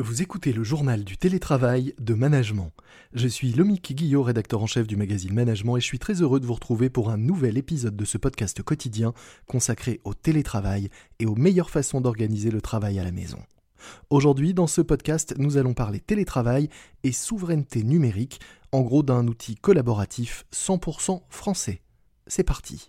Vous écoutez le journal du télétravail de Management. Je suis Lomique Guillot, rédacteur en chef du magazine Management, et je suis très heureux de vous retrouver pour un nouvel épisode de ce podcast quotidien consacré au télétravail et aux meilleures façons d'organiser le travail à la maison. Aujourd'hui, dans ce podcast, nous allons parler télétravail et souveraineté numérique, en gros d'un outil collaboratif 100% français. C'est parti.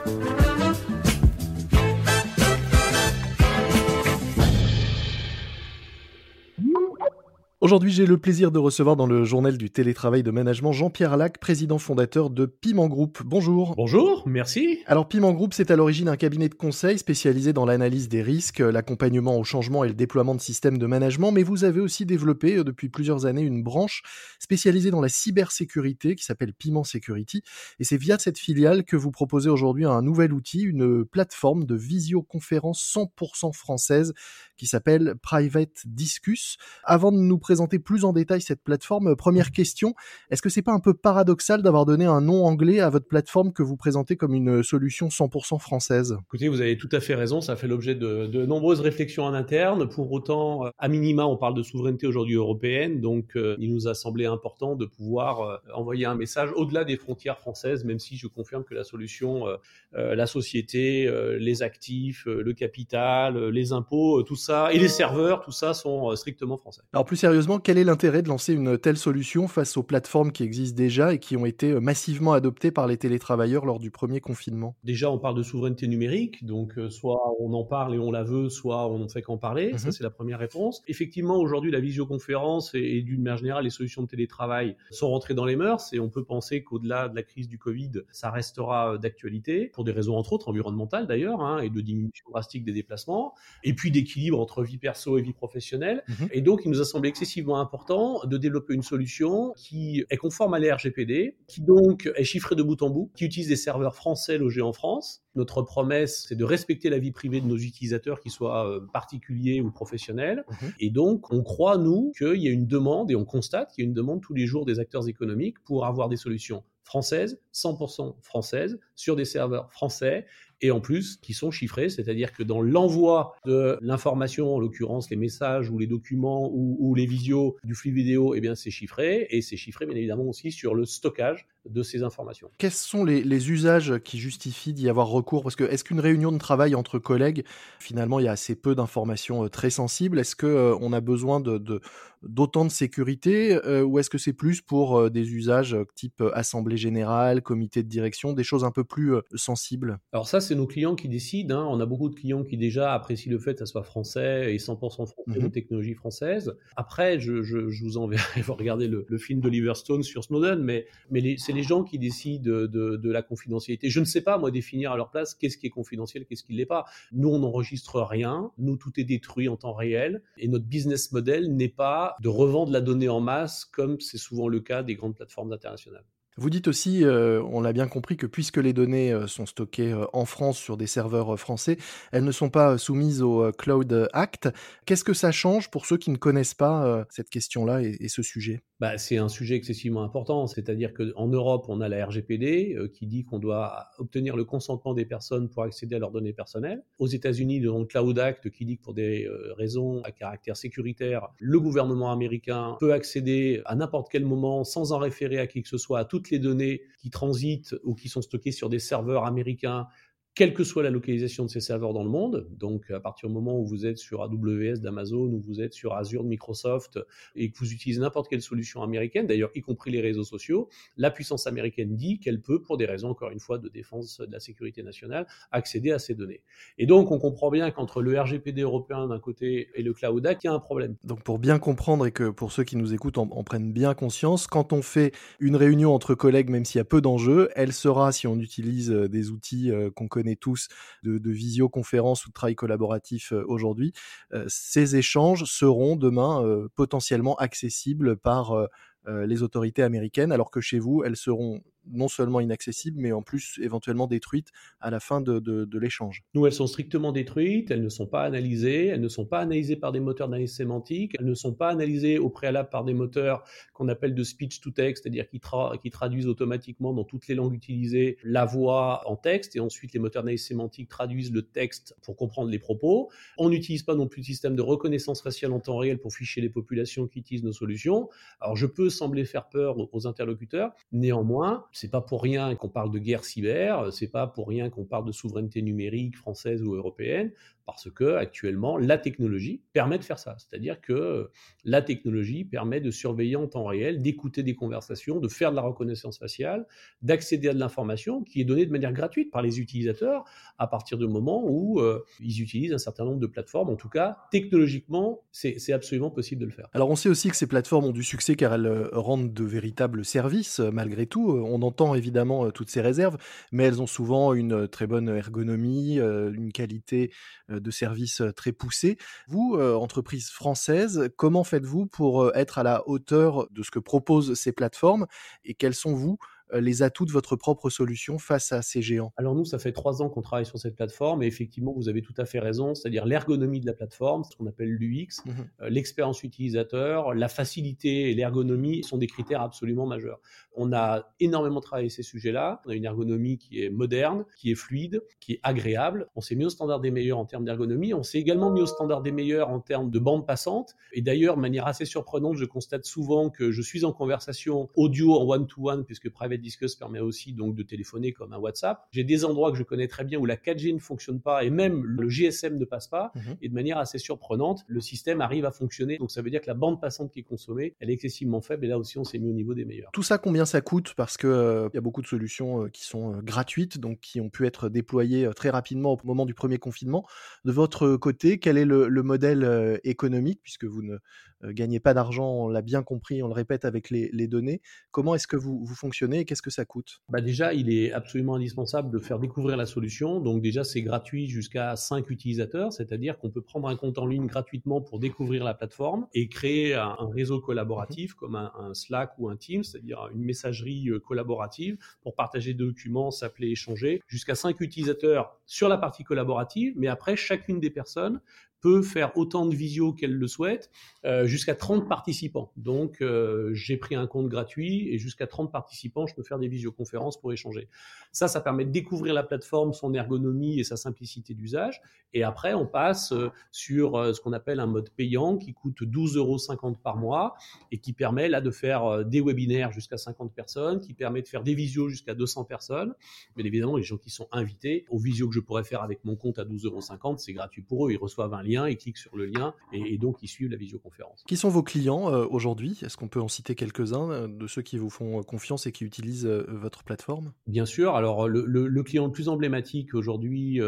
Aujourd'hui, j'ai le plaisir de recevoir dans le journal du télétravail de management Jean-Pierre Lac, président fondateur de Piment Group. Bonjour. Bonjour, merci. Alors Piment Group, c'est à l'origine un cabinet de conseil spécialisé dans l'analyse des risques, l'accompagnement au changement et le déploiement de systèmes de management, mais vous avez aussi développé euh, depuis plusieurs années une branche spécialisée dans la cybersécurité qui s'appelle Piment Security. Et c'est via cette filiale que vous proposez aujourd'hui un nouvel outil, une plateforme de visioconférence 100% française qui s'appelle Private Discus. Avant de nous présenter plus en détail cette plateforme, euh, première question, est-ce que c'est pas un peu paradoxal d'avoir donné un nom anglais à votre plateforme que vous présentez comme une solution 100% française? Écoutez, vous avez tout à fait raison, ça fait l'objet de, de, nombreuses réflexions en interne. Pour autant, euh, à minima, on parle de souveraineté aujourd'hui européenne, donc euh, il nous a semblé important de pouvoir envoyer un message au-delà des frontières françaises, même si je confirme que la solution, la société, les actifs, le capital, les impôts, tout ça, et les serveurs, tout ça sont euh, strictement français. Alors plus sérieusement, quel est l'intérêt de lancer une telle solution face aux plateformes qui existent déjà et qui ont été euh, massivement adoptées par les télétravailleurs lors du premier confinement? Déjà, on parle de souveraineté numérique, donc euh, soit on en parle et on la veut, soit on ne fait qu'en parler. Ça, mhm. c'est la première réponse. Effectivement, aujourd'hui, la visioconférence et, d'une manière générale, les solutions de télétravail sont rentrées dans les mœurs et on peut penser qu'au-delà de la crise du Covid, ça restera d'actualité pour des raisons entre autres environnementales d'ailleurs hein, et de diminution drastique des déplacements et puis d'équilibre entre vie perso et vie professionnelle. Mhm. Et donc, il nous a semblé excessivement important de développer une solution qui est conforme à l'RGPD, qui donc est chiffrée de bout en bout, qui utilise des serveurs français logés en France. Notre promesse, c'est de respecter la vie privée de nos utilisateurs, qu'ils soient euh, particuliers ou professionnels. Mhm. Et donc, on croit, nous, qu'il y a une demande, et on constate qu'il y a une demande tous les jours des acteurs économiques pour avoir des solutions françaises, 100% françaises, sur des serveurs français, et en plus qui sont chiffrés, c'est-à-dire que dans l'envoi de l'information, en l'occurrence les messages ou les documents ou, les visios du flux vidéo, eh c'est chiffré, et c'est chiffré bien évidemment aussi sur le stockage de ces informations. Quels sont les, usages qui justifient d'y avoir recours? Parce que est-ce qu'une réunion de travail entre collègues, finalement, il y a assez peu d'informations euh, très sensibles? Est-ce qu'on euh, a besoin de, d'autant de sécurité euh, ou est-ce que c'est plus pour des usages type assemblée générale, comité de direction, des choses un peu plus sensibles? Alors ça, c'est nos clients qui décident. Hein. On a beaucoup de clients qui déjà apprécient le fait que ça soit français et 100% français, mmh technologie française. Après, je, je, vous enverrai vous regarder le, le film d'Oliver Stone sur Snowden, mais, mais c'est les gens qui décident de, la confidentialité. Je ne sais pas, moi, définir à leur place qu'est-ce qui est confidentiel, qu'est-ce qui ne l'est pas. Nous, on n'enregistre rien. Nous, tout est détruit en temps réel. Et notre business model n'est pas de revendre la donnée en masse comme c'est souvent le cas des grandes plateformes internationales. Vous dites aussi, euh, on l'a bien compris, que puisque les données euh, sont stockées euh, en France sur des serveurs français, elles ne sont pas soumises au Cloud Act. Qu'est-ce que ça change pour ceux qui ne connaissent pas cette question-là et, ce sujet? Bah, C'est un sujet excessivement important, c'est-à-dire qu'en Europe, on a la RGPD qui dit qu'on doit obtenir le consentement des personnes pour accéder à leurs données personnelles. Aux États-Unis, dans le Cloud Act qui dit que pour des raisons à caractère sécuritaire, le gouvernement américain peut accéder à n'importe quel moment sans en référer à qui que ce soit à toutes les données qui transitent ou qui sont stockées sur des serveurs américains quelle que soit la localisation de ces serveurs dans le monde. Donc, à partir du moment où vous êtes sur AWS d'Amazon ou vous êtes sur Azure de Microsoft et que vous utilisez n'importe quelle solution américaine, d'ailleurs, y compris les réseaux sociaux, la puissance américaine dit qu'elle peut, pour des raisons, encore une fois, de défense de la sécurité nationale, accéder à ces données. Et donc, on comprend bien qu'entre le RGPD européen d'un côté et le Cloud Act, il y a un problème. Donc, pour bien comprendre et que pour ceux qui nous écoutent en, prennent bien conscience, quand on fait une réunion entre collègues, même s'il y a peu d'enjeux, elle sera, si on utilise euh, des outils euh, qu'on connaît, tous de, visioconférence ou de travail collaboratif euh, aujourd'hui, euh, ces échanges seront demain euh, potentiellement accessibles par les autorités américaines, alors que chez vous, elles seront non seulement inaccessibles, mais en plus éventuellement détruites à la fin de, l'échange. Nous, elles sont strictement détruites, elles ne sont pas analysées, elles ne sont pas analysées par des moteurs d'analyse sémantique, elles ne sont pas analysées au préalable par des moteurs qu'on appelle de speech to text, c'est-à-dire qui, qui, traduisent automatiquement dans toutes les langues utilisées la voix en texte, et ensuite les moteurs d'analyse sémantique traduisent le texte pour comprendre les propos. On n'utilise pas non plus de système de reconnaissance faciale en temps réel pour ficher les populations qui utilisent nos solutions. Alors je peux sembler faire peur aux interlocuteurs, néanmoins, c'est pas pour rien qu'on parle de guerre cyber, c'est pas pour rien qu'on parle de souveraineté numérique française ou européenne parce que actuellement la technologie permet de faire ça. C'est-à-dire que la technologie permet de surveiller en temps réel, d'écouter des conversations, de faire de la reconnaissance faciale, d'accéder à de l'information qui est donnée de manière gratuite par les utilisateurs à partir du moment où euh, ils utilisent un certain nombre de plateformes. En tout cas, technologiquement, c'est absolument possible de le faire. Alors on sait aussi que ces plateformes ont du succès car elles euh, rendent de véritables services malgré tout. Entend évidemment toutes ces réserves, mais elles ont souvent une très bonne ergonomie, une qualité de services très poussés. Vous, entreprise française, comment faites-vous pour être à la hauteur de ce que proposent ces plateformes et quels sont, vous, les atouts de votre propre solution face à ces géants? Alors nous, ça fait trois ans qu'on travaille sur cette plateforme et effectivement, vous avez tout à fait raison, c'est-à-dire l'ergonomie de la plateforme, ce qu'on appelle l'UX, mmh euh, l'expérience utilisateur, la facilité et l'ergonomie sont des critères absolument majeurs. On a énormément travaillé ces sujets-là. On a une ergonomie qui est moderne, qui est fluide, qui est agréable. On s'est mis au standard des meilleurs en termes d'ergonomie. On s'est également mis au standard des meilleurs en termes de bande passante. Et d'ailleurs, de manière assez surprenante, je constate souvent que je suis en conversation audio en one-to-one, puisque Private Discuss permet aussi donc de téléphoner comme un WhatsApp. J'ai des endroits que je connais très bien où la 4G ne fonctionne pas et même le GSM ne passe pas. Mhm. Et de manière assez surprenante, le système arrive à fonctionner. Donc ça veut dire que la bande passante qui est consommée, elle est excessivement faible. Et là aussi, on s'est mis au niveau des meilleurs. Tout ça, combien ça coûte? Parce qu'il euh, y a beaucoup de solutions euh, qui sont euh, gratuites, donc qui ont pu être déployées très rapidement au moment du premier confinement. De votre côté, quel est le, le modèle économique, puisque vous ne gagnez pas d'argent, on l'a bien compris, on le répète avec les, données. Comment est-ce que vous, vous fonctionnez et qu'est-ce que ça coûte? Bah Déjà, il est absolument indispensable de faire découvrir la solution. Donc déjà, c'est gratuit jusqu'à 5 utilisateurs, c'est-à-dire qu'on peut prendre un compte en ligne gratuitement pour découvrir la plateforme et créer un, réseau collaboratif comme un, Slack ou un Teams, c'est-à-dire une messagerie euh, collaborative pour partager des documents, s'appeler, échanger, jusqu'à 5 utilisateurs sur la partie collaborative, mais après, chacune des personnes peut faire autant de visio qu'elle le souhaite, euh, jusqu'à 30 participants. Donc, euh, j'ai pris un compte gratuit et jusqu'à 30 participants, je peux faire des visioconférences pour échanger. Ça, ça permet de découvrir la plateforme, son ergonomie et sa simplicité d'usage. Et après, on passe euh, sur ce qu'on appelle un mode payant qui coûte 12,50 euros par mois et qui permet là de faire des webinaires jusqu'à 50 personnes, qui permet de faire des visios jusqu'à 200 personnes. Mais évidemment, les gens qui sont invités aux visios que je pourrais faire avec mon compte à 12,50 euros, c'est gratuit pour eux. Ils reçoivent un lien, ils cliquent sur le lien et, donc ils suivent la visioconférence. Qui sont vos clients aujourd'hui? Est-ce qu'on peut en citer quelques-uns de ceux qui vous font confiance et qui utilisent votre plateforme? Bien sûr. Alors, le, le, client le plus emblématique aujourd'hui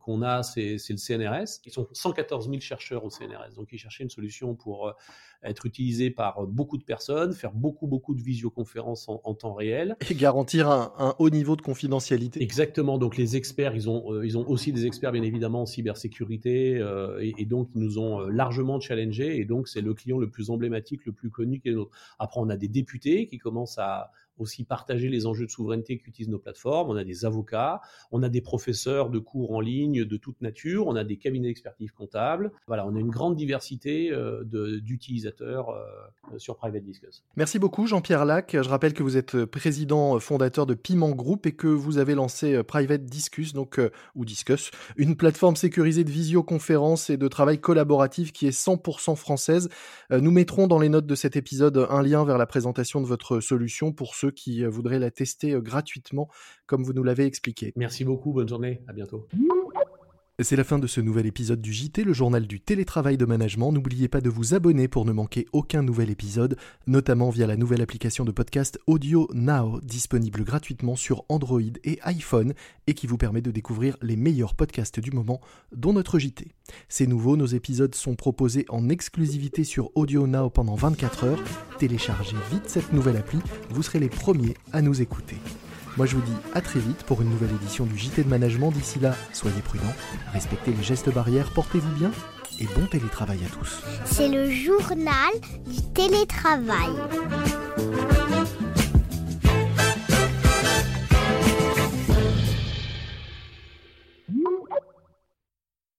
qu'on a, c'est le CNRS. Ils sont 114 000 chercheurs au CNRS, donc ils cherchaient une solution pour euh, être utilisé par beaucoup de personnes, faire beaucoup beaucoup de visioconférences en, temps réel et garantir un, haut niveau de confidentialité. Exactement. Donc les experts, ils ont euh, ils ont aussi des experts bien évidemment en cybersécurité euh, et, donc ils nous ont largement challengé et donc c'est le client le plus emblématique, le plus connu qui est notre. Après on a des députés qui commencent à aussi partager les enjeux de souveraineté qu'utilisent nos plateformes. On a des avocats, on a des professeurs de cours en ligne de toute nature, on a des cabinets d'expertise comptable. Voilà, on a une grande diversité euh, d'utilisateurs euh, sur Private Discuss. Merci beaucoup Jean-Pierre Lac. Je rappelle que vous êtes président fondateur de Piment Group et que vous avez lancé euh, Private Discuss, donc ou Discuss, une plateforme sécurisée de visioconférence et de travail collaboratif qui est 100% française. Nous mettrons dans les notes de cet épisode un lien vers la présentation de votre solution pour ceux qui euh, voudraient la tester euh, gratuitement, comme vous nous l'avez expliqué. Merci beaucoup, bonne journée, à bientôt. C'est la fin de ce nouvel épisode du JT, le journal du télétravail de management. N'oubliez pas de vous abonner pour ne manquer aucun nouvel épisode, notamment via la nouvelle application de podcast Audio Now, disponible gratuitement sur Android et iPhone et qui vous permet de découvrir les meilleurs podcasts du moment, dont notre JT. C'est nouveau, nos épisodes sont proposés en exclusivité sur Audio Now pendant 24 heures. Téléchargez vite cette nouvelle appli, vous serez les premiers à nous écouter. Moi je vous dis à très vite pour une nouvelle édition du JT de Management. D'ici là, soyez prudents, respectez les gestes barrières, portez-vous bien et bon télétravail à tous. C'est le journal du télétravail.